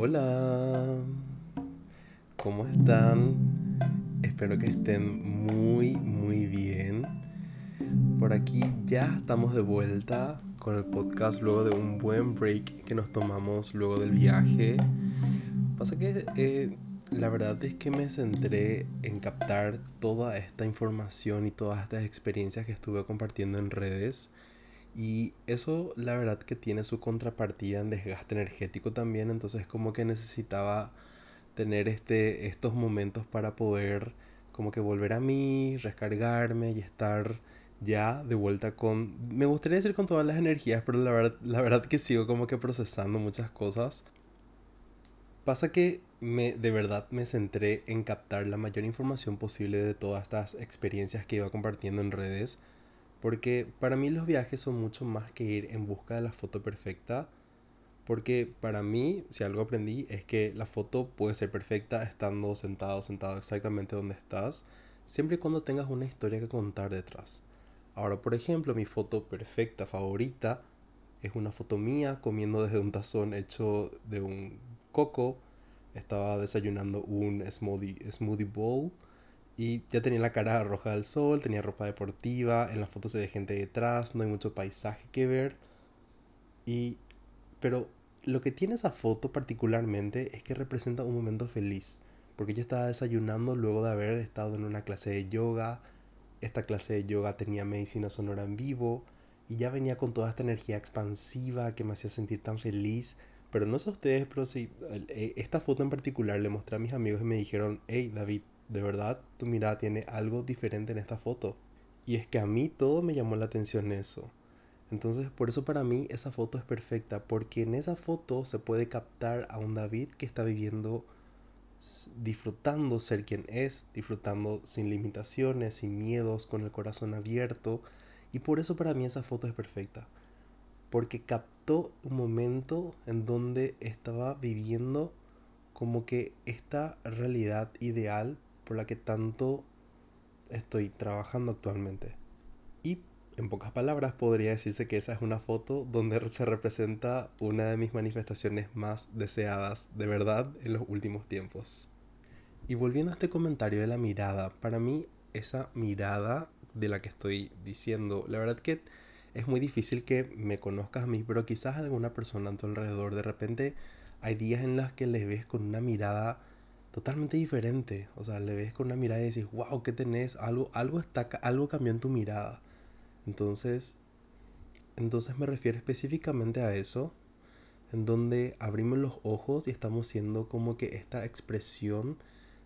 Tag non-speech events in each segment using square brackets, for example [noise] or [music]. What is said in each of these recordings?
Hola, ¿cómo están? Espero que estén muy, muy bien. Por aquí ya estamos de vuelta con el podcast luego de un buen break que nos tomamos luego del viaje. Pasa que eh, la verdad es que me centré en captar toda esta información y todas estas experiencias que estuve compartiendo en redes y eso la verdad que tiene su contrapartida en desgaste energético también, entonces como que necesitaba tener este, estos momentos para poder como que volver a mí, recargarme y estar ya de vuelta con, me gustaría decir con todas las energías, pero la verdad, la verdad que sigo como que procesando muchas cosas. Pasa que me, de verdad me centré en captar la mayor información posible de todas estas experiencias que iba compartiendo en redes porque para mí los viajes son mucho más que ir en busca de la foto perfecta. Porque para mí, si algo aprendí, es que la foto puede ser perfecta estando sentado, sentado exactamente donde estás, siempre y cuando tengas una historia que contar detrás. Ahora, por ejemplo, mi foto perfecta favorita es una foto mía comiendo desde un tazón hecho de un coco. Estaba desayunando un smoothie, smoothie bowl y ya tenía la cara roja del sol, tenía ropa deportiva, en las fotos se ve gente detrás, no hay mucho paisaje que ver. Y pero lo que tiene esa foto particularmente es que representa un momento feliz, porque yo estaba desayunando luego de haber estado en una clase de yoga. Esta clase de yoga tenía medicina sonora en vivo y ya venía con toda esta energía expansiva que me hacía sentir tan feliz. Pero no sé ustedes, pero sí, eh, esta foto en particular le mostré a mis amigos y me dijeron, hey David, de verdad tu mirada tiene algo diferente en esta foto. Y es que a mí todo me llamó la atención eso. Entonces por eso para mí esa foto es perfecta, porque en esa foto se puede captar a un David que está viviendo, disfrutando ser quien es, disfrutando sin limitaciones, sin miedos, con el corazón abierto. Y por eso para mí esa foto es perfecta. Porque captó un momento en donde estaba viviendo como que esta realidad ideal por la que tanto estoy trabajando actualmente. Y en pocas palabras podría decirse que esa es una foto donde se representa una de mis manifestaciones más deseadas de verdad en los últimos tiempos. Y volviendo a este comentario de la mirada, para mí esa mirada de la que estoy diciendo, la verdad que es muy difícil que me conozcas a mí, pero quizás alguna persona a tu alrededor de repente hay días en los que les ves con una mirada totalmente diferente. O sea, le ves con una mirada y dices, wow, ¿qué tenés? Algo, algo, está, algo cambió en tu mirada. Entonces, entonces me refiero específicamente a eso, en donde abrimos los ojos y estamos siendo como que esta expresión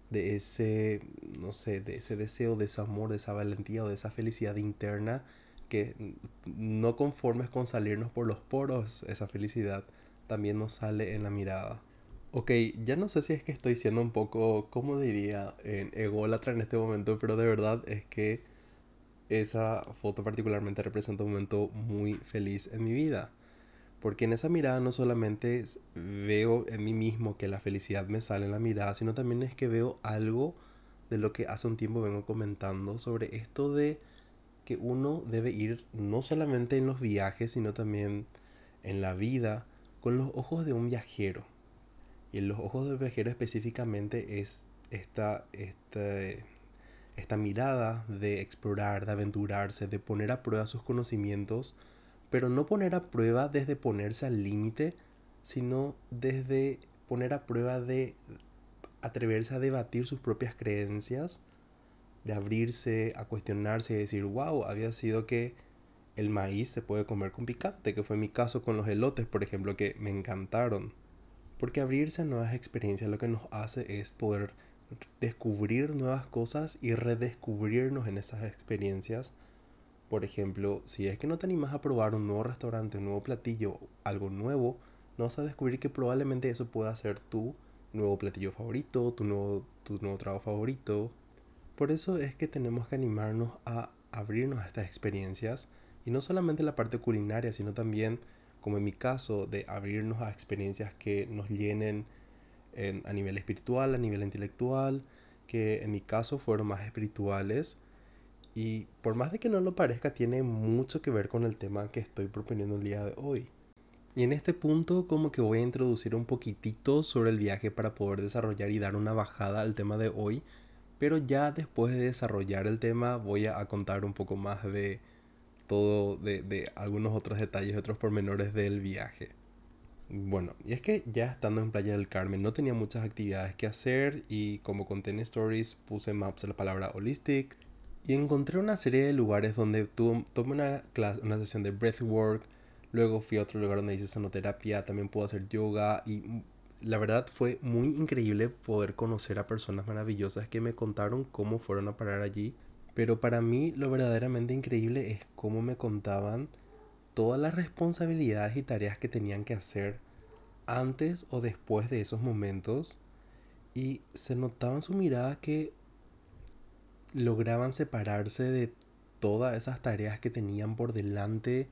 de ese, no sé, de ese deseo, de ese amor, de esa valentía o de esa felicidad interna que no conformes con salirnos por los poros, esa felicidad también nos sale en la mirada. Ok, ya no sé si es que estoy siendo un poco, ¿cómo diría? En ególatra en este momento, pero de verdad es que esa foto particularmente representa un momento muy feliz en mi vida. Porque en esa mirada no solamente veo en mí mismo que la felicidad me sale en la mirada, sino también es que veo algo de lo que hace un tiempo vengo comentando sobre esto de que uno debe ir no solamente en los viajes, sino también en la vida con los ojos de un viajero. Y en los ojos del viajero específicamente es esta, esta mirada de explorar, de aventurarse, de poner a prueba sus conocimientos, pero no poner a prueba desde ponerse al límite, sino desde poner a prueba de atreverse a debatir sus propias creencias, de abrirse a cuestionarse y decir, wow, había sido que el maíz se puede comer con picante, que fue mi caso con los elotes, por ejemplo, que me encantaron. Porque abrirse a nuevas experiencias lo que nos hace es poder descubrir nuevas cosas y redescubrirnos en esas experiencias. Por ejemplo, si es que no te animas a probar un nuevo restaurante, un nuevo platillo, algo nuevo, no vas a descubrir que probablemente eso pueda ser tu nuevo platillo favorito, tu nuevo, tu nuevo trabajo favorito. Por eso es que tenemos que animarnos a abrirnos a estas experiencias y no solamente la parte culinaria, sino también como en mi caso, de abrirnos a experiencias que nos llenen a nivel espiritual, a nivel intelectual, que en mi caso fueron más espirituales. Y por más de que no lo parezca, tiene mucho que ver con el tema que estoy proponiendo el día de hoy. Y en este punto como que voy a introducir un poquitito sobre el viaje para poder desarrollar y dar una bajada al tema de hoy. Pero ya después de desarrollar el tema voy a, contar un poco más de todo, de, de algunos otros detalles, otros pormenores del viaje. Bueno, y es que ya estando en Playa del Carmen no tenía muchas actividades que hacer y como conté en Stories puse maps la palabra holistic y encontré una serie de lugares donde tuve, tomé una, clase, una sesión de breathwork, luego fui a otro lugar donde hice sanoterapia, también pude hacer yoga y la verdad fue muy increíble poder conocer a personas maravillosas que me contaron cómo fueron a parar allí. Pero para mí lo verdaderamente increíble es cómo me contaban todas las responsabilidades y tareas que tenían que hacer antes o después de esos momentos y se notaba en su mirada que lograban separarse de todas esas tareas que tenían por delante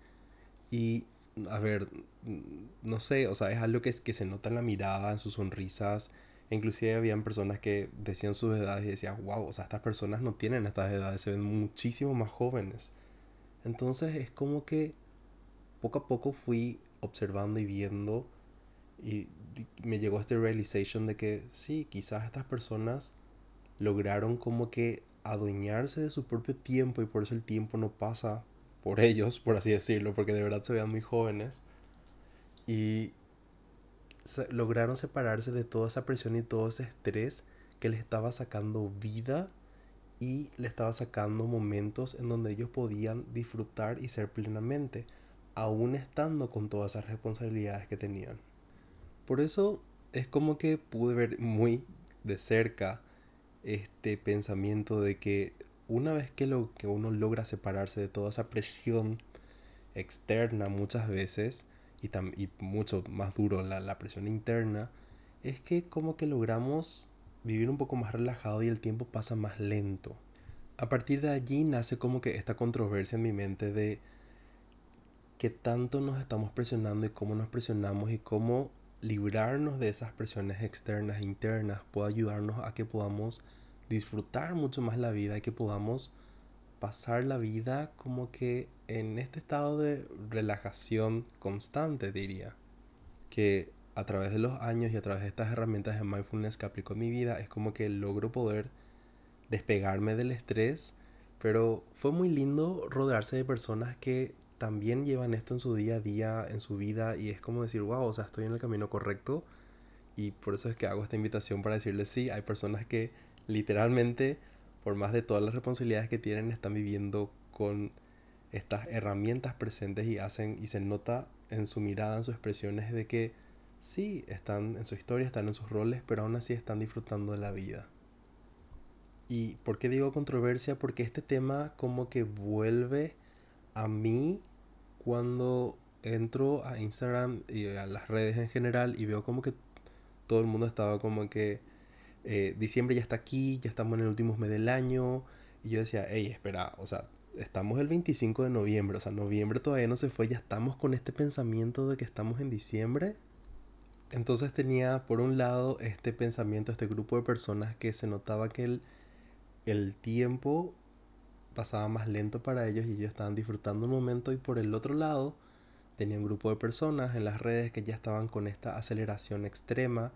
y a ver, no sé, o sea, es algo que, que se nota en la mirada, en sus sonrisas. Inclusive habían personas que decían sus edades y decían, wow, o sea, estas personas no tienen estas edades, se ven muchísimo más jóvenes. Entonces es como que poco a poco fui observando y viendo y me llegó este realization de que sí, quizás estas personas lograron como que adueñarse de su propio tiempo y por eso el tiempo no pasa por ellos, por así decirlo, porque de verdad se vean muy jóvenes. Y lograron separarse de toda esa presión y todo ese estrés que les estaba sacando vida y le estaba sacando momentos en donde ellos podían disfrutar y ser plenamente aún estando con todas esas responsabilidades que tenían. Por eso es como que pude ver muy de cerca este pensamiento de que una vez que, lo, que uno logra separarse de toda esa presión externa muchas veces y, y mucho más duro la, la presión interna, es que como que logramos vivir un poco más relajado y el tiempo pasa más lento. A partir de allí nace como que esta controversia en mi mente de qué tanto nos estamos presionando y cómo nos presionamos y cómo librarnos de esas presiones externas e internas puede ayudarnos a que podamos disfrutar mucho más la vida y que podamos pasar la vida como que en este estado de relajación constante diría que a través de los años y a través de estas herramientas de mindfulness que aplico en mi vida es como que logro poder despegarme del estrés pero fue muy lindo rodearse de personas que también llevan esto en su día a día, en su vida, y es como decir, wow, o sea, estoy en el camino correcto. Y por eso es que hago esta invitación para decirles, sí, hay personas que literalmente, por más de todas las responsabilidades que tienen, están viviendo con estas herramientas presentes y hacen, y se nota en su mirada, en sus expresiones, de que sí, están en su historia, están en sus roles, pero aún así están disfrutando de la vida. ¿Y por qué digo controversia? Porque este tema como que vuelve a mí cuando entro a Instagram y a las redes en general y veo como que todo el mundo estaba como que eh, diciembre ya está aquí, ya estamos en el último mes del año. Y yo decía, hey, espera, o sea, estamos el 25 de noviembre, o sea, noviembre todavía no se fue, ya estamos con este pensamiento de que estamos en diciembre. Entonces tenía por un lado este pensamiento, este grupo de personas que se notaba que el, el tiempo pasaba más lento para ellos y ellos estaban disfrutando un momento y por el otro lado tenía un grupo de personas en las redes que ya estaban con esta aceleración extrema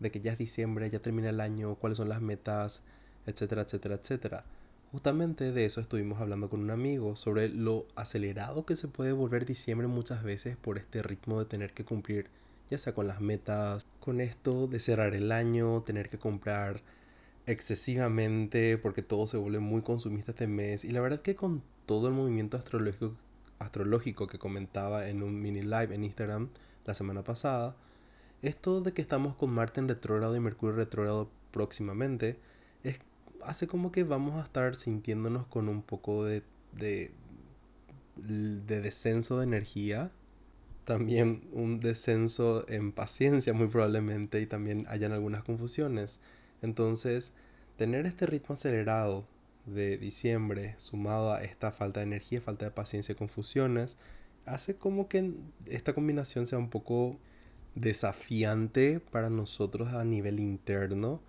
de que ya es diciembre, ya termina el año, cuáles son las metas, etcétera, etcétera, etcétera. Justamente de eso estuvimos hablando con un amigo sobre lo acelerado que se puede volver diciembre muchas veces por este ritmo de tener que cumplir ya sea con las metas, con esto de cerrar el año, tener que comprar excesivamente porque todo se vuelve muy consumista este mes. Y la verdad que con todo el movimiento astrológico, astrológico que comentaba en un mini live en Instagram la semana pasada, esto de que estamos con Marte en retrógrado y Mercurio retrógrado próximamente, hace como que vamos a estar sintiéndonos con un poco de, de, de descenso de energía, también un descenso en paciencia muy probablemente y también hayan algunas confusiones. Entonces, tener este ritmo acelerado de diciembre sumado a esta falta de energía, falta de paciencia y confusiones, hace como que esta combinación sea un poco desafiante para nosotros a nivel interno.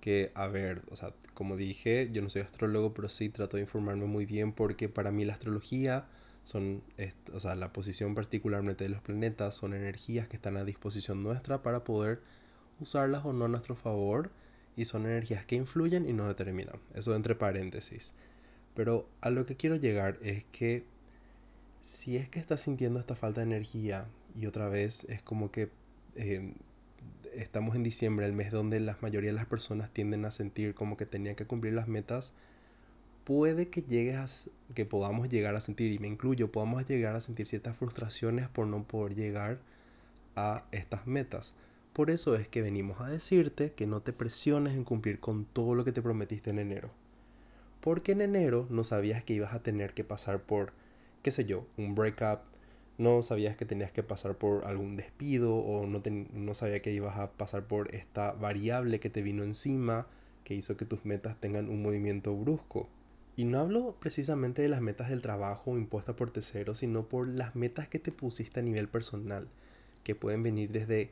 Que, a ver, o sea, como dije, yo no soy astrólogo, pero sí trato de informarme muy bien porque para mí la astrología son, o sea, la posición particularmente de los planetas son energías que están a disposición nuestra para poder usarlas o no a nuestro favor y son energías que influyen y no determinan. Eso entre paréntesis. Pero a lo que quiero llegar es que si es que estás sintiendo esta falta de energía y otra vez es como que em, estamos en diciembre, el mes donde la mayoría de las personas tienden a sentir como que tenían que cumplir las metas, puede que llegues que podamos llegar a sentir, y me incluyo, podamos llegar a sentir ciertas frustraciones por no poder llegar a estas metas. Por eso es que venimos a decirte que no te presiones en cumplir con todo lo que te prometiste en enero. Porque en enero no sabías que ibas a tener que pasar por, qué sé yo, un breakup, no sabías que tenías que pasar por algún despido o no, no sabías que ibas a pasar por esta variable que te vino encima que hizo que tus metas tengan un movimiento brusco. Y no hablo precisamente de las metas del trabajo impuestas por terceros, sino por las metas que te pusiste a nivel personal, que pueden venir desde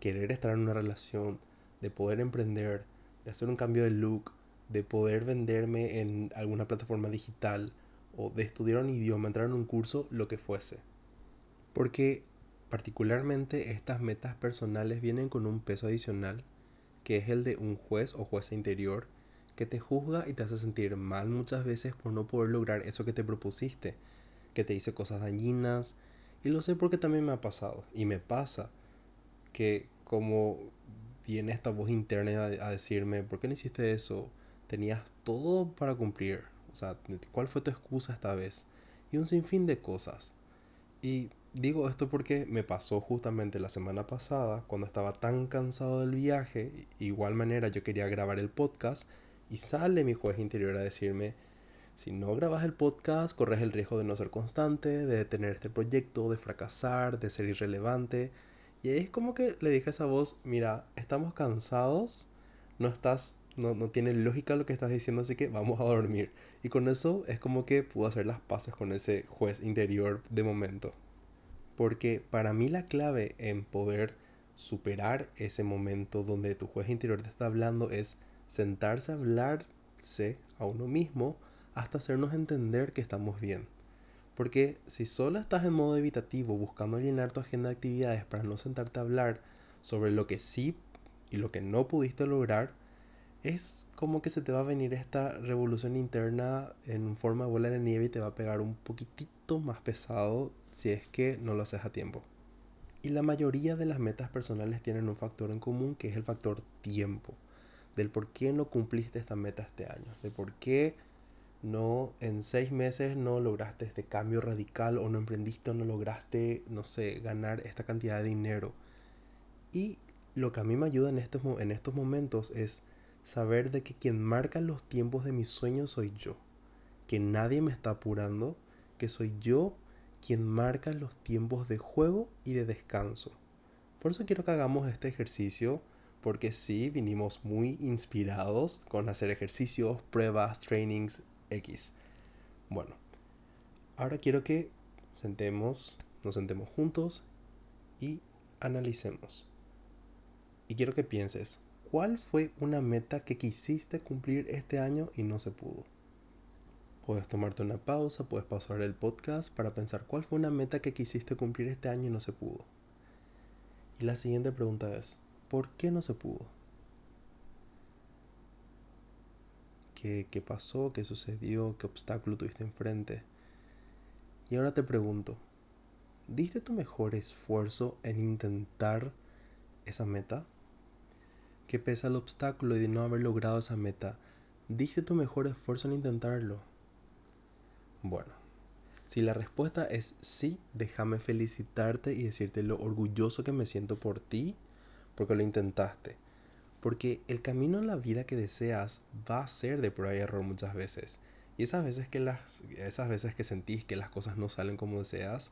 querer estar en una relación, de poder emprender, de hacer un cambio de look, de poder venderme en alguna plataforma digital o de estudiar un idioma, entrar en un curso, lo que fuese. Porque particularmente estas metas personales vienen con un peso adicional, que es el de un juez o jueza interior que te juzga y te hace sentir mal muchas veces por no poder lograr eso que te propusiste, que te dice cosas dañinas. Y lo sé porque también me ha pasado, y me pasa, que como viene esta voz interna a, decirme, ¿por qué no hiciste eso? Tenías todo para cumplir. O sea, ¿cuál fue tu excusa esta vez? Y un sinfín de cosas. Y digo esto porque me pasó justamente la semana pasada, cuando estaba tan cansado del viaje, igual manera yo quería grabar el podcast y sale mi juez interior a decirme, si no grabas el podcast, corres el riesgo de no ser constante, de detener este proyecto, de fracasar, de ser irrelevante. Y ahí es como que le dije a esa voz, mira, estamos cansados, no estás, no, no tiene lógica lo que estás diciendo, así que vamos a dormir. Y con eso es como que pude hacer las paces con ese juez interior de momento. Porque para mí la clave en poder superar ese momento donde tu juez interior te está hablando es sentarse a hablarse a uno mismo hasta hacernos entender que estamos bien. Porque si solo estás en modo evitativo buscando llenar tu agenda de actividades para no sentarte a hablar sobre lo que sí y lo que no pudiste lograr, es como que se te va a venir esta revolución interna en forma de bola de nieve y te va a pegar un poquitito más pesado si es que no lo haces a tiempo. Y la mayoría de las metas personales tienen un factor en común que es el factor tiempo. Del por qué no cumpliste esta meta este año. De por qué no en seis meses no lograste este cambio radical o no emprendiste o no lograste, no sé, ganar esta cantidad de dinero. Y lo que a mí me ayuda en estos, en estos momentos es saber de que quien marca los tiempos de mis sueños soy yo. Que nadie me está apurando, que soy yo quien marca los tiempos de juego y de descanso. Por eso quiero que hagamos este ejercicio, porque sí, vinimos muy inspirados con hacer ejercicios, pruebas, trainings X. Bueno, ahora quiero que sentemos, nos sentemos juntos y analicemos. Y quiero que pienses, ¿cuál fue una meta que quisiste cumplir este año y no se pudo? Puedes tomarte una pausa, puedes pausar el podcast para pensar cuál fue una meta que quisiste cumplir este año y no se pudo. Y la siguiente pregunta es, ¿por qué no se pudo? ¿Qué, qué pasó? ¿Qué sucedió? ¿Qué obstáculo tuviste enfrente? Y ahora te pregunto, ¿diste tu mejor esfuerzo en intentar esa meta? ¿Qué pesa el obstáculo de no haber logrado esa meta? ¿Diste tu mejor esfuerzo en intentarlo? Bueno, si la respuesta es sí, déjame felicitarte y decirte lo orgulloso que me siento por ti porque lo intentaste. Porque el camino en la vida que deseas va a ser de prueba y error muchas veces. Y esas veces que las esas veces que sentís que las cosas no salen como deseas,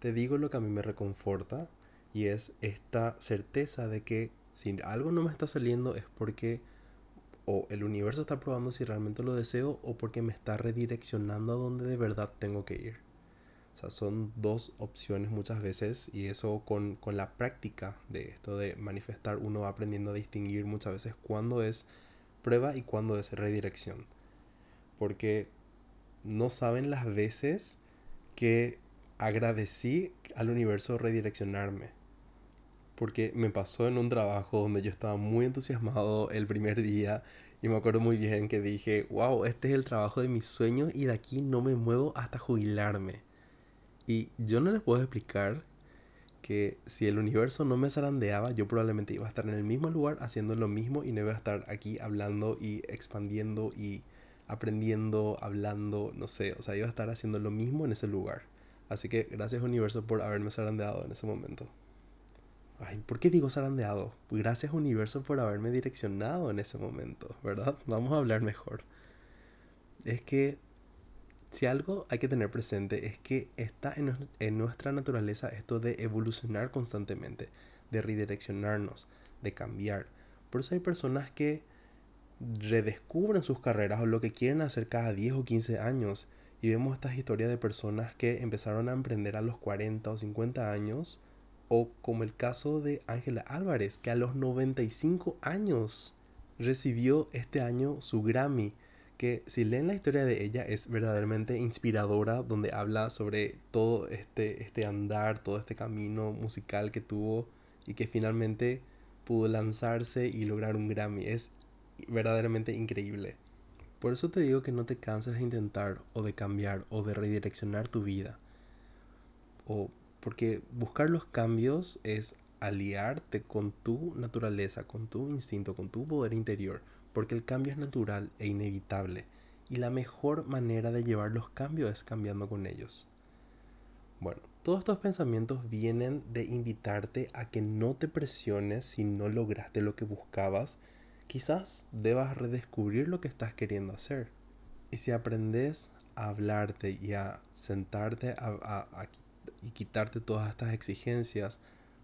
te digo lo que a mí me reconforta y es esta certeza de que si algo no me está saliendo es porque o el universo está probando si realmente lo deseo o porque me está redireccionando a donde de verdad tengo que ir. O sea, son dos opciones muchas veces y eso con, con la práctica de esto de manifestar uno va aprendiendo a distinguir muchas veces cuándo es prueba y cuándo es redirección. Porque no saben las veces que agradecí al universo redireccionarme. Porque me pasó en un trabajo donde yo estaba muy entusiasmado el primer día y me acuerdo muy bien que dije, wow, este es el trabajo de mis sueños y de aquí no me muevo hasta jubilarme. Y yo no les puedo explicar que si el universo no me zarandeaba, yo probablemente iba a estar en el mismo lugar haciendo lo mismo y no iba a estar aquí hablando y expandiendo y aprendiendo, hablando, no sé, o sea, iba a estar haciendo lo mismo en ese lugar. Así que gracias universo por haberme zarandeado en ese momento. Ay, ¿por qué digo zarandeado? Gracias universo por haberme direccionado en ese momento, ¿verdad? Vamos a hablar mejor. Es que si algo hay que tener presente es que está en, en, nuestra naturaleza esto de evolucionar constantemente, de redireccionarnos, de cambiar. Por eso hay personas que redescubren sus carreras o lo que quieren hacer cada 10 o 15 años. Y vemos estas historias de personas que empezaron a emprender a los 40 o 50 años. O como el caso de Ángela Álvarez, que a los 95 años recibió este año su Grammy. Que si leen la historia de ella es verdaderamente inspiradora, donde habla sobre todo este, este andar, todo este camino musical que tuvo y que finalmente pudo lanzarse y lograr un Grammy. Es verdaderamente increíble. Por eso te digo que no te canses de intentar o de cambiar o de redireccionar tu vida. O porque buscar los cambios es aliarte con tu naturaleza, con tu instinto, con tu poder interior, porque el cambio es natural e inevitable y la mejor manera de llevar los cambios es cambiando con ellos. Bueno, todos estos pensamientos vienen de invitarte a que no te presiones si no lograste lo que buscabas quizás debas redescubrir lo que estás queriendo hacer. Y si aprendes a hablarte y a sentarte y quitarte todas estas exigencias,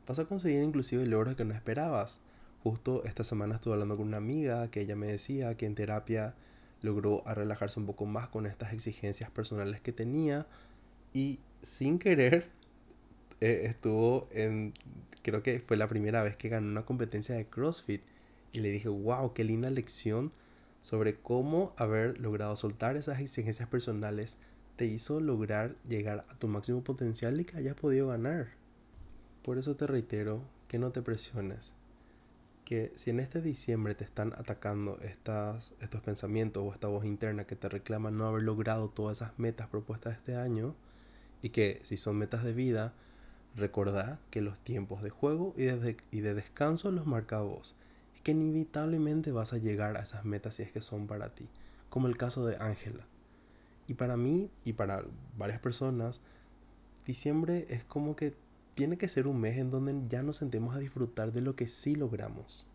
vas a conseguir inclusive logros que no esperabas. Justo esta semana estuve hablando con una amiga que ella me decía que en terapia logró relajarse un poco más con estas exigencias personales que tenía y sin querer eh, estuvo en creo que fue la primera vez que ganó una competencia de CrossFit y le dije, wow, qué linda lección sobre cómo haber logrado soltar esas exigencias personales te hizo lograr llegar a tu máximo potencial y que hayas podido ganar. Por eso te reitero que no te presiones. Que si en este diciembre te están atacando estas, estos pensamientos o esta voz interna que te reclama no haber logrado todas esas metas propuestas este año, y que si son metas de vida, recordá que los tiempos de juego y de, y de descanso los marca vos que inevitablemente vas a llegar a esas metas si es que son para ti, como el caso de Ángela. Y para mí y para varias personas, diciembre es como que tiene que ser un mes en donde ya nos sentemos a disfrutar de lo que sí logramos.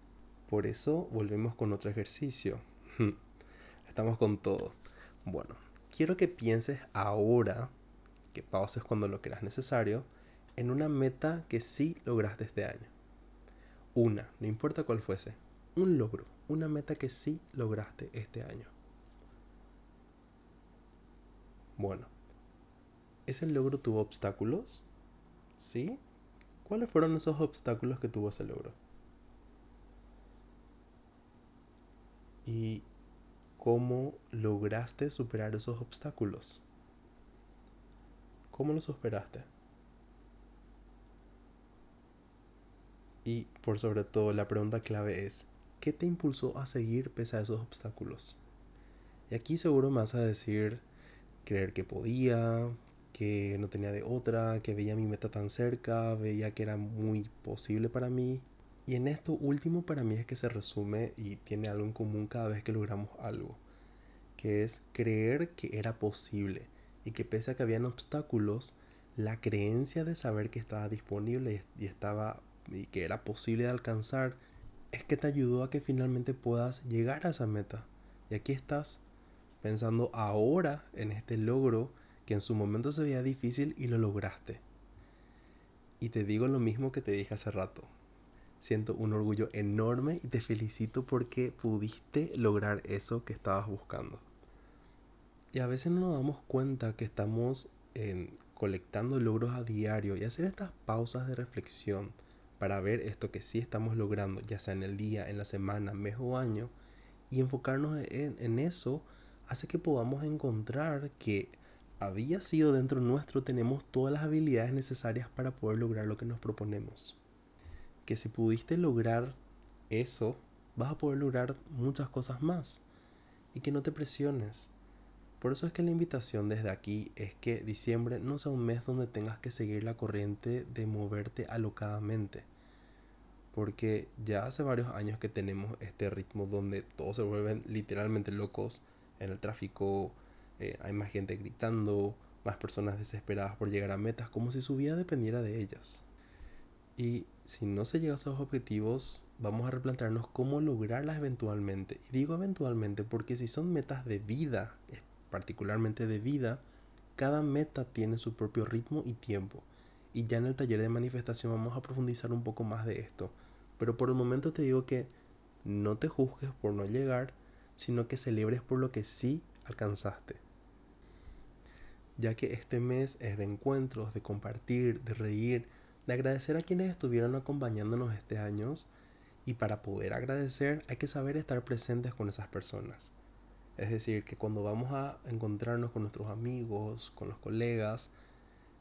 Por eso volvemos con otro ejercicio. Estamos con todo. Bueno, quiero que pienses ahora, que pauses cuando lo creas necesario, en una meta que sí lograste este año. Una, no importa cuál fuese. Un logro, una meta que sí lograste este año. Bueno, ¿ese logro tuvo obstáculos? ¿Sí? ¿Cuáles fueron esos obstáculos que tuvo ese logro? ¿Y cómo lograste superar esos obstáculos? ¿Cómo los superaste? Y por sobre todo la pregunta clave es, ¿qué te impulsó a seguir pese a esos obstáculos? Y aquí seguro me vas a decir creer que podía, que no tenía de otra, que veía mi meta tan cerca, veía que era muy posible para mí. Y en esto último para mí es que se resume y tiene algo en común cada vez que logramos algo, que es creer que era posible y que pese a que habían obstáculos, la creencia de saber que estaba disponible y estaba y que era posible de alcanzar, es que te ayudó a que finalmente puedas llegar a esa meta. Y aquí estás pensando ahora en este logro que en su momento se veía difícil y lo lograste. Y te digo lo mismo que te dije hace rato. Siento un orgullo enorme y te felicito porque pudiste lograr eso que estabas buscando. Y a veces no nos damos cuenta que estamos eh, colectando logros a diario y hacer estas pausas de reflexión para ver esto que sí estamos logrando, ya sea en el día, en la semana, mes o año, y enfocarnos en, eso hace que podamos encontrar que había sido dentro nuestro, tenemos todas las habilidades necesarias para poder lograr lo que nos proponemos. Que si pudiste lograr eso, vas a poder lograr muchas cosas más. Y que no te presiones. Por eso es que la invitación desde aquí es que diciembre no sea un mes donde tengas que seguir la corriente de moverte alocadamente. Porque ya hace varios años que tenemos este ritmo donde todos se vuelven literalmente locos en el tráfico, eh, hay más gente gritando, más personas desesperadas por llegar a metas, como si su vida dependiera de ellas. Y si no se llega a esos objetivos, vamos a replantearnos cómo lograrlas eventualmente. Y digo eventualmente porque si son metas de vida, particularmente de vida, cada meta tiene su propio ritmo y tiempo. Y ya en el taller de manifestación vamos a profundizar un poco más de esto. Pero por el momento te digo que no te juzgues por no llegar, sino que celebres por lo que sí alcanzaste ya que este mes es de encuentros, de compartir, de reír, de agradecer a quienes estuvieron acompañándonos este año y para poder agradecer hay que saber estar presentes con esas personas. Es decir, que cuando vamos a encontrarnos con nuestros amigos, con los colegas,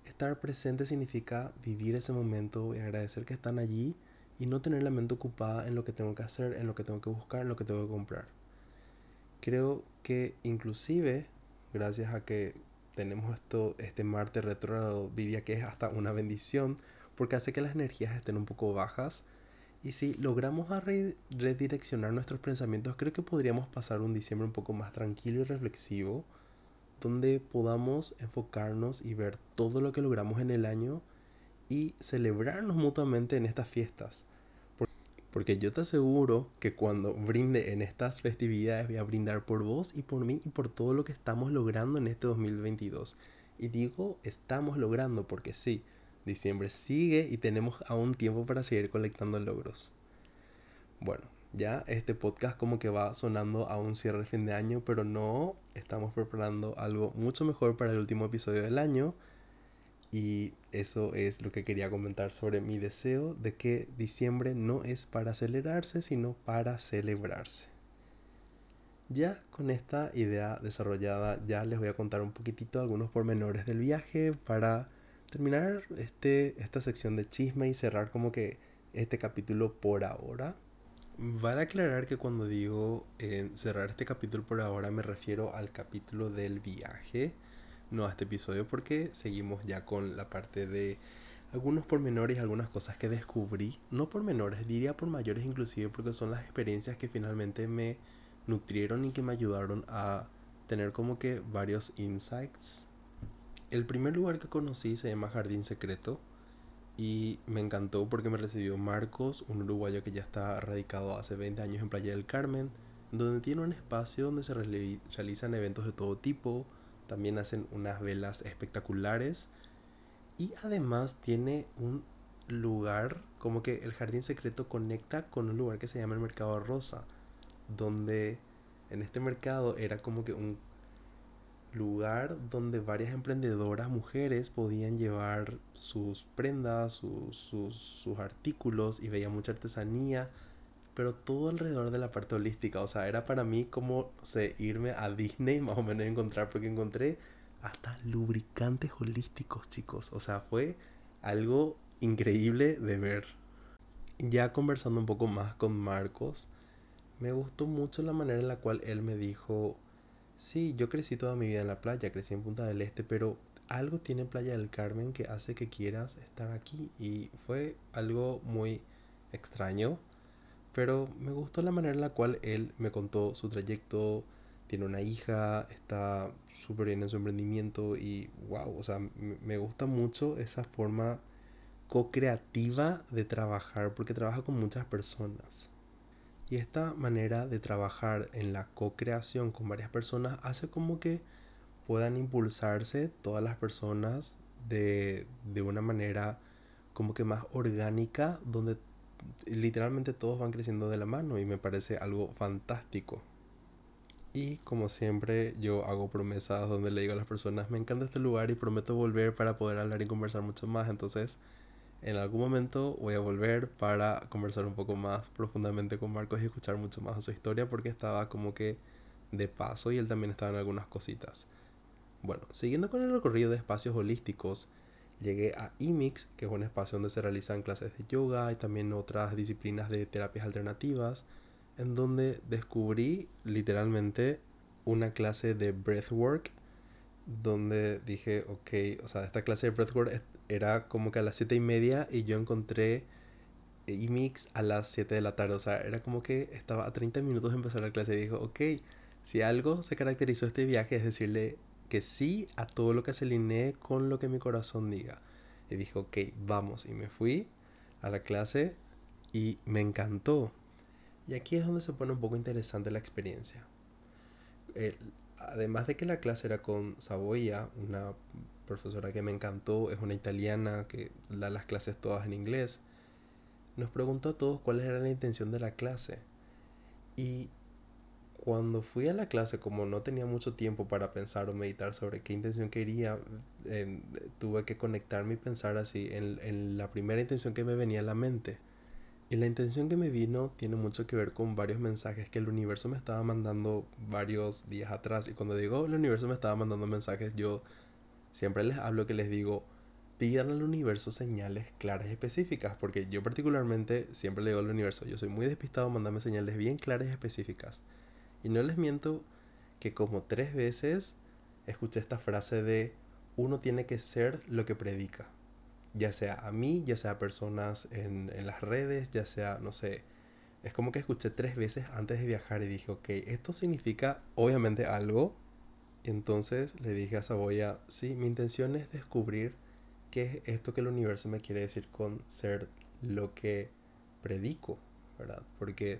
estar presente significa vivir ese momento y agradecer que están allí y no tener la mente ocupada en lo que tengo que hacer, en lo que tengo que buscar, en lo que tengo que comprar. Creo que inclusive, gracias a que tenemos esto, este Marte retrógrado, diría que es hasta una bendición porque hace que las energías estén un poco bajas. Y si logramos redireccionar nuestros pensamientos, creo que podríamos pasar un diciembre un poco más tranquilo y reflexivo, donde podamos enfocarnos y ver todo lo que logramos en el año y celebrarnos mutuamente en estas fiestas. Porque yo te aseguro que cuando brinde en estas festividades voy a brindar por vos y por mí y por todo lo que estamos logrando en este 2022. Y digo estamos logrando porque sí, diciembre sigue y tenemos aún tiempo para seguir colectando logros. Bueno, ya este podcast como que va sonando a un cierre de fin de año, pero no, estamos preparando algo mucho mejor para el último episodio del año y eso es lo que quería comentar sobre mi deseo de que diciembre no es para acelerarse, sino para celebrarse. Ya con esta idea desarrollada, ya les voy a contar un poquitito algunos pormenores del viaje para terminar este, esta sección de chisme y cerrar como que este capítulo por ahora. Vale aclarar que cuando digo eh, cerrar este capítulo por ahora me refiero al capítulo del viaje no a este episodio porque seguimos ya con la parte de algunos pormenores, algunas cosas que descubrí, no pormenores, diría por mayores inclusive porque son las experiencias que finalmente me nutrieron y que me ayudaron a tener como que varios insights. El primer lugar que conocí se llama Jardín Secreto y me encantó porque me recibió Marcos, un uruguayo que ya está radicado hace 20 años en Playa del Carmen, donde tiene un espacio donde se realizan eventos de todo tipo, también hacen unas velas espectaculares. Y además tiene un lugar, como que el jardín secreto conecta con un lugar que se llama el Mercado Rosa. Donde en este mercado era como que un lugar donde varias emprendedoras mujeres podían llevar sus prendas, sus, sus, sus artículos y veía mucha artesanía pero todo alrededor de la parte holística. O sea, era para mí como, no sé, irme a Disney [laughs] más o menos encontrar, porque encontré hasta lubricantes holísticos, chicos. O sea, fue algo increíble de ver. Ya conversando un poco más con Marcos, me gustó mucho la manera en la cual él me dijo, sí, yo crecí toda mi vida en la playa, crecí en Punta del Este, pero algo tiene Playa del Carmen que hace que quieras estar aquí. Y fue algo muy extraño pero me gustó la manera en la cual él me contó su trayecto. Tiene una hija, está súper bien en su emprendimiento y wow, o sea, me gusta mucho esa forma co-creativa de trabajar porque trabaja con muchas personas. Y esta manera de trabajar en la co-creación con varias personas hace como que puedan impulsarse todas las personas de, de una manera como que más orgánica, donde literalmente todos van creciendo de la mano y me parece algo fantástico. Y como siempre yo hago promesas donde le digo a las personas, me encanta este lugar y prometo volver para poder hablar y conversar mucho más. Entonces, en algún momento voy a volver para conversar un poco más profundamente con Marcos y escuchar mucho más de su historia porque estaba como que de paso y él también estaba en algunas cositas. Bueno, siguiendo con el recorrido de espacios holísticos, llegué a IMIX, que es un espacio donde se realizan clases de yoga y también otras disciplinas de terapias alternativas, en donde descubrí literalmente una clase de breathwork, donde dije, ok, o sea, esta clase de breathwork era como que a las siete y media y yo encontré IMIX a las 7 de la tarde, o sea, era como que estaba a 30 minutos de empezar la clase y dijo, ok, si algo se caracterizó este viaje es decirle que sí a todo lo que se alinee con lo que mi corazón diga. Y dijo, ok, vamos. Y me fui a la clase y me encantó. Y aquí es donde se pone un poco interesante la experiencia. además de que la clase era con Saboya, una profesora que me encantó, es una italiana que da las clases todas en inglés, nos preguntó a todos cuál era la intención de la clase. Y cuando fui a la clase, como no tenía mucho tiempo para pensar o meditar sobre qué intención quería, em, tuve que conectarme y pensar así en, en, la primera intención que me venía a la mente. Y la intención que me vino tiene mucho que ver con varios mensajes que el universo me estaba mandando varios días atrás. Y cuando digo el universo me estaba mandando mensajes, yo siempre les hablo que les digo, pidan al universo señales claras y específicas. Porque yo particularmente siempre le digo al universo, yo soy muy despistado, mandame señales bien claras y específicas. Y no les miento que como tres veces escuché esta frase de uno tiene que ser lo que predica. Ya sea a mí, ya sea a personas en, en las redes, ya sea, no sé. Es como que escuché tres veces antes de viajar y dije, ok, esto significa obviamente algo. Entonces le dije a Saboya, sí, mi intención es descubrir qué es esto que el universo me quiere decir con ser lo que predico, ¿verdad? Porque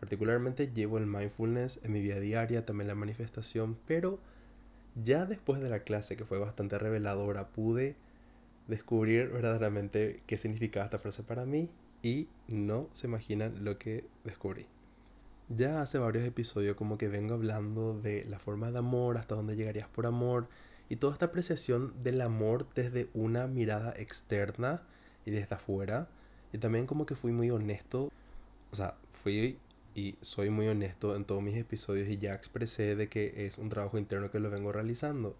Particularmente llevo el mindfulness en mi vida diaria, también la manifestación, pero ya después de la clase, que fue bastante reveladora, pude descubrir verdaderamente qué significaba esta frase para mí y no se imaginan lo que descubrí. Ya hace varios episodios como que vengo hablando de la forma de amor, hasta dónde llegarías por amor y toda esta apreciación del amor desde una mirada externa y desde afuera. Y también como que fui muy honesto, o sea, fui y soy muy honesto en todos mis episodios y ya expresé de que es un trabajo interno que lo vengo realizando.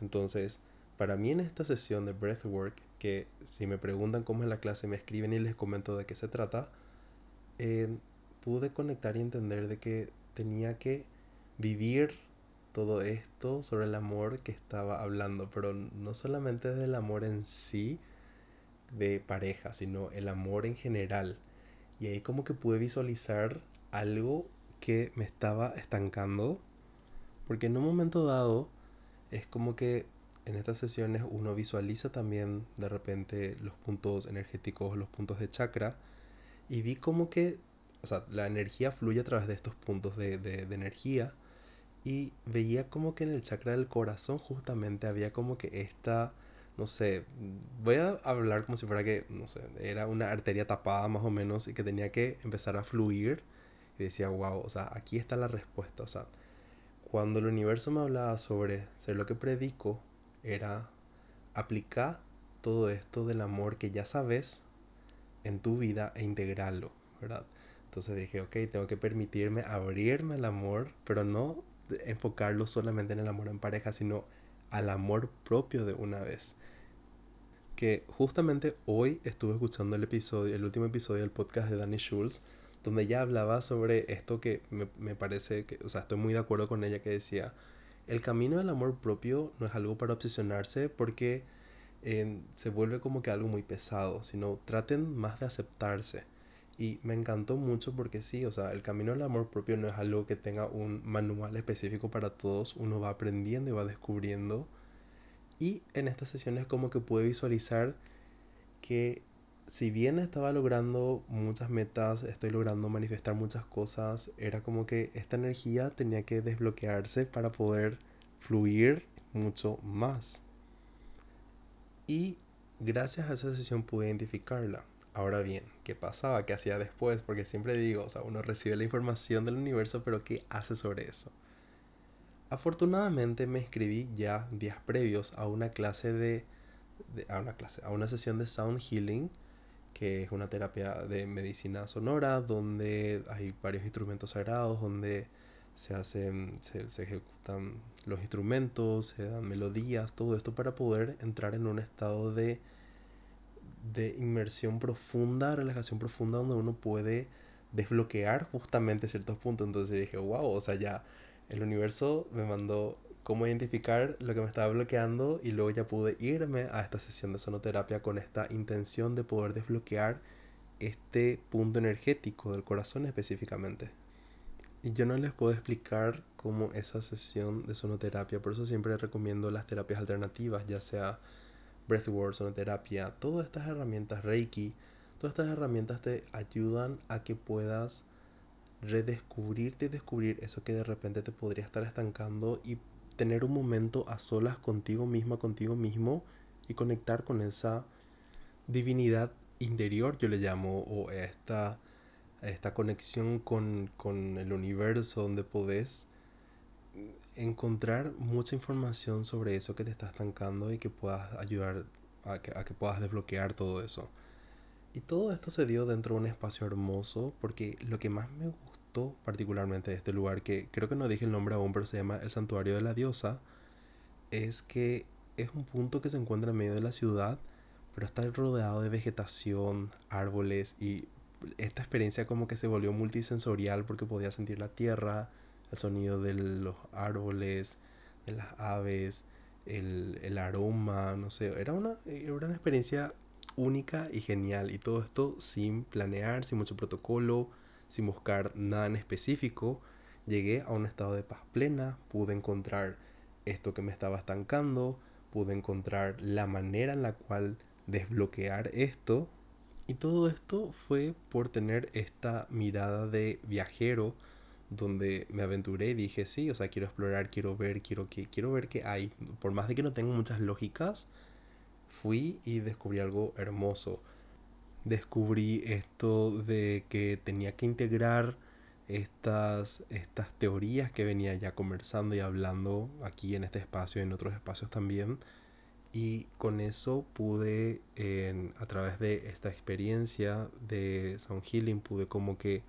Entonces, para mí en esta sesión de Breathwork, que si me preguntan cómo es la clase, me escriben y les comento de qué se trata, eh, pude conectar y entender de que tenía que vivir todo esto sobre el amor que estaba hablando, pero no solamente del amor en sí de pareja, sino el amor en general. Y ahí como que pude visualizar algo que me estaba estancando. Porque en un momento dado es como que en estas sesiones uno visualiza también de repente los puntos energéticos, los puntos de chakra. Y vi como que, o sea, la energía fluye a través de estos puntos de, de, de energía. Y veía como que en el chakra del corazón justamente había como que esta, no sé, voy a hablar como si fuera que, no sé, era una arteria tapada más o menos y que tenía que empezar a fluir y decía, wow, o sea, aquí está la respuesta. O sea, cuando el universo me hablaba sobre ser lo que predico, era aplicar todo esto del amor que ya sabes en tu vida e integrarlo, ¿verdad? Entonces dije, ok, tengo que permitirme abrirme al amor, pero no enfocarlo solamente en el amor en pareja, sino al amor propio de una vez. Que justamente hoy estuve escuchando el episodio, el último episodio del podcast de Danny Schulz, donde ella hablaba sobre esto que me, parece que, o sea, estoy muy de acuerdo con ella que decía, el camino del amor propio no es algo para obsesionarse porque eh, se vuelve como que algo muy pesado, sino traten más de aceptarse. Y me encantó mucho porque sí, o sea, el camino del amor propio no es algo que tenga un manual específico para todos, uno va aprendiendo y va descubriendo. Y en estas sesiones como que puede visualizar que si bien estaba logrando muchas metas, estoy logrando manifestar muchas cosas, era como que esta energía tenía que desbloquearse para poder fluir mucho más. Y gracias a esa sesión pude identificarla. Ahora bien, ¿qué pasaba? ¿Qué hacía después? Porque siempre digo, o sea, uno recibe la información del universo, pero ¿qué hace sobre eso? Afortunadamente me inscribí ya días previos a una clase de, de a una clase, a una sesión de sound healing que es una terapia de medicina sonora donde hay varios instrumentos sagrados, donde se hacen, se, se ejecutan los instrumentos, se dan melodías, todo esto para poder entrar en un estado de, de inmersión profunda, relajación profunda, donde uno puede desbloquear justamente ciertos puntos. Entonces dije, wow, o sea, ya el universo me mandó cómo identificar lo que me estaba bloqueando y luego ya pude irme a esta sesión de sonoterapia con esta intención de poder desbloquear este punto energético del corazón específicamente. Y yo no les puedo explicar cómo esa sesión de sonoterapia, por eso siempre recomiendo las terapias alternativas, ya sea breathwork, sonoterapia, todas estas herramientas, Reiki, todas estas herramientas te ayudan a que puedas redescubrirte y descubrir eso que de repente te podría estar estancando y tener un momento a solas contigo misma, contigo mismo y conectar con esa divinidad interior, yo le llamo, o esta esta conexión con, el universo donde podés encontrar mucha información sobre eso que te está estancando y que puedas ayudar a que, a que puedas desbloquear todo eso. Y todo esto se dio dentro de un espacio hermoso porque lo que más me particularmente de este lugar, que creo que no dije el nombre aún, pero se llama el Santuario de la Diosa, es que es un punto que se encuentra en medio de la ciudad, pero está rodeado de vegetación, árboles y esta experiencia como que se volvió multisensorial porque podía sentir la tierra, el sonido de los árboles, de las aves, el, el aroma, no sé, era una, era una experiencia única y genial y todo esto sin planear, sin mucho protocolo, sin buscar nada en específico. Llegué a un estado de paz plena, pude encontrar esto que me estaba estancando, pude encontrar la manera en la cual desbloquear esto y todo esto fue por tener esta mirada de viajero donde me aventuré y dije, sí, o sea, quiero explorar, quiero ver, quiero, que, quiero ver qué hay. Por más de que no tengo muchas lógicas, fui y descubrí algo hermoso. Descubrí esto de que tenía que integrar estas, estas teorías que venía ya conversando y hablando aquí en este espacio y en otros espacios también y con eso pude, a través de esta experiencia de Sound Healing, pude como que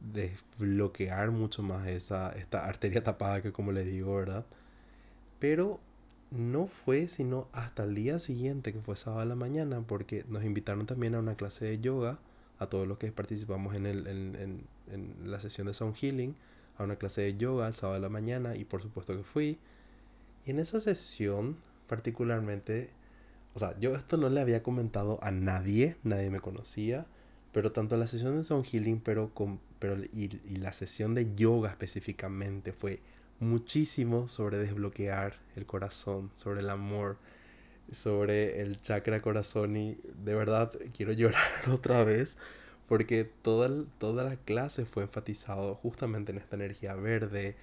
desbloquear mucho más esa, esta arteria tapada que como le digo, ¿verdad? Pero no fue sino hasta el día siguiente, que fue sábado a la mañana, porque nos invitaron también a una clase de yoga, a todos los que participamos en, el, en, en, en la sesión de Sound Healing, a una clase de yoga el sábado a la mañana, y por supuesto que fui. Y en esa sesión particularmente, o sea, yo esto no le había comentado a nadie, nadie me conocía, pero tanto la sesión de Sound Healing, pero, con, pero y, la sesión de yoga específicamente fue muchísimo sobre desbloquear el corazón, sobre el amor, sobre el chakra corazón y de verdad quiero [laughs] llorar otra vez porque toda, toda la clase fue enfatizado justamente en esta energía verde,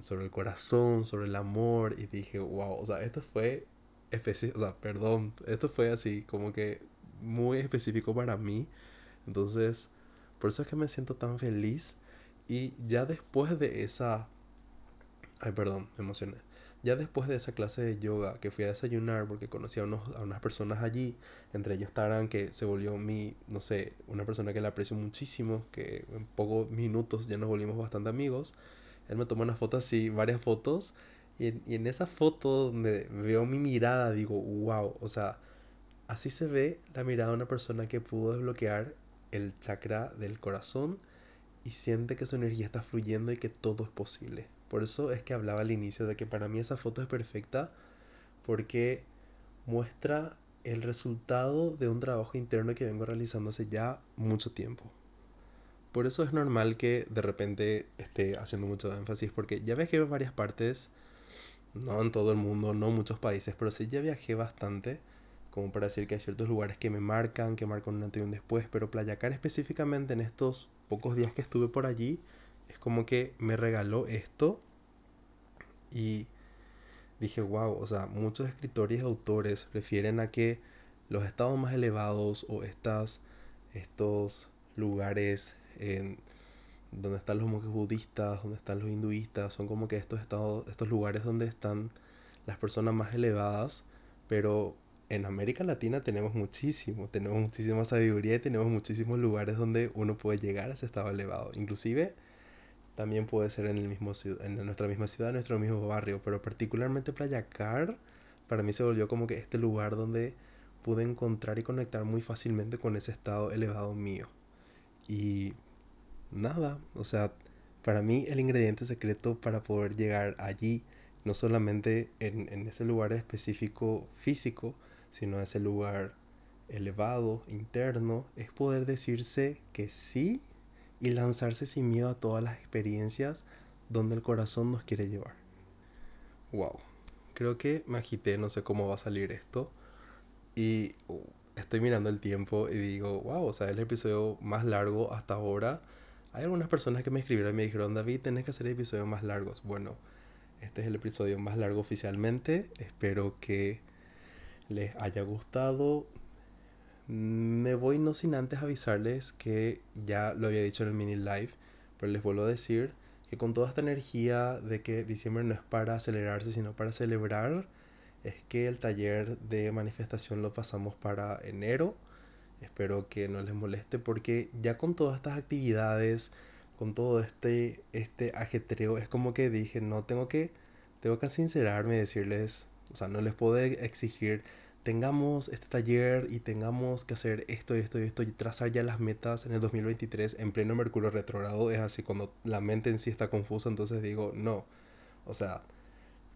sobre el corazón, sobre el amor y dije, wow, o sea, esto fue o sea, perdón, esto fue así como que muy específico para mí. Entonces, por eso es que me siento tan feliz y ya después de esa... Ay, perdón, me emocioné. Ya después de esa clase de yoga que fui a desayunar porque conocí a, unos, a unas personas allí, entre ellos Taran, que se volvió mi, no sé, una persona que le aprecio muchísimo, que en pocos minutos ya nos volvimos bastante amigos. Él me tomó una foto así, varias fotos. Y en, y en esa foto donde veo mi mirada, digo, wow, o sea, así se ve la mirada de una persona que pudo desbloquear el chakra del corazón y siente que su energía está fluyendo y que todo es posible. Por eso es que hablaba al inicio de que para mí esa foto es perfecta porque muestra el resultado de un trabajo interno que vengo realizando hace ya mucho tiempo. Por eso es normal que de repente esté haciendo mucho énfasis, porque ya viajé a varias partes, no en todo el mundo, no en muchos países, pero sí ya viajé bastante, como para decir que hay ciertos lugares que me marcan, que marcan un antes y un después, pero Playacar específicamente en estos pocos días que estuve por allí, es como que me regaló esto y dije, wow, o sea, muchos escritores y autores refieren a que los estados más elevados o estas, estos lugares en donde están los monjes budistas, donde están los hinduistas, son como que estos estados, estos lugares donde están las personas más elevadas, pero en América Latina tenemos muchísimo, tenemos muchísima sabiduría y tenemos muchísimos lugares donde uno puede llegar a ese estado elevado. Inclusive también puede ser en, el mismo, en nuestra misma ciudad, en nuestro mismo barrio, pero particularmente Playa Car, para mí se volvió como que este lugar donde pude encontrar y conectar muy fácilmente con ese estado elevado mío. Y nada, o sea, para mí el ingrediente secreto para poder llegar allí, no solamente en, en ese lugar específico físico, sino ese lugar elevado, interno, es poder decirse que sí y lanzarse sin miedo a todas las experiencias donde el corazón nos quiere llevar. Wow, creo que me agité, no sé cómo va a salir esto. Y uh, estoy mirando el tiempo y digo, wow, o sea, es el episodio más largo hasta ahora. Hay algunas personas que me escribieron y me dijeron, David, tenés que hacer episodios más largos. Bueno, este es el episodio más largo oficialmente. Espero que les haya gustado. Me voy no sin antes avisarles que ya lo había dicho en el mini live, pero les vuelvo a decir que con toda esta energía de que diciembre no es para acelerarse, sino para celebrar, es que el taller de manifestación lo pasamos para enero. Espero que no les moleste porque ya con todas estas actividades, con todo este, este ajetreo, es como que dije, no, tengo que, tengo que sincerarme y decirles, o sea, no les puedo exigir tengamos este taller y tengamos que hacer esto y esto y esto y trazar ya las metas en el 2023 en pleno Mercurio retrogrado es así cuando la mente en sí está confusa entonces digo no. O sea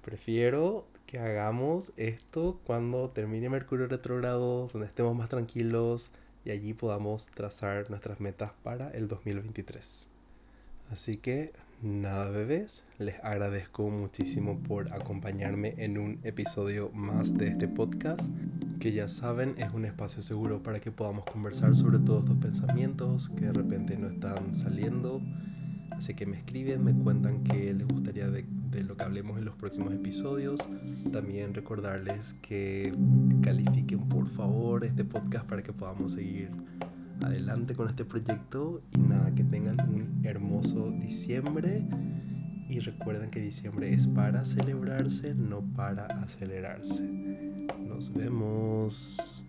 prefiero que hagamos esto cuando termine Mercurio retrogrado donde estemos más tranquilos y allí podamos trazar nuestras metas para el 2023 así que Nada bebés, les agradezco muchísimo por acompañarme en un episodio más de este podcast, que ya saben es un espacio seguro para que podamos conversar sobre todos estos pensamientos que de repente no están saliendo. Así que me escriben, me cuentan qué les gustaría de, de lo que hablemos en los próximos episodios. También recordarles que califiquen por favor este podcast para que podamos seguir adelante con este proyecto y nada, que tengan un hermoso diciembre y recuerden que diciembre es para celebrarse, no para acelerarse. Nos vemos.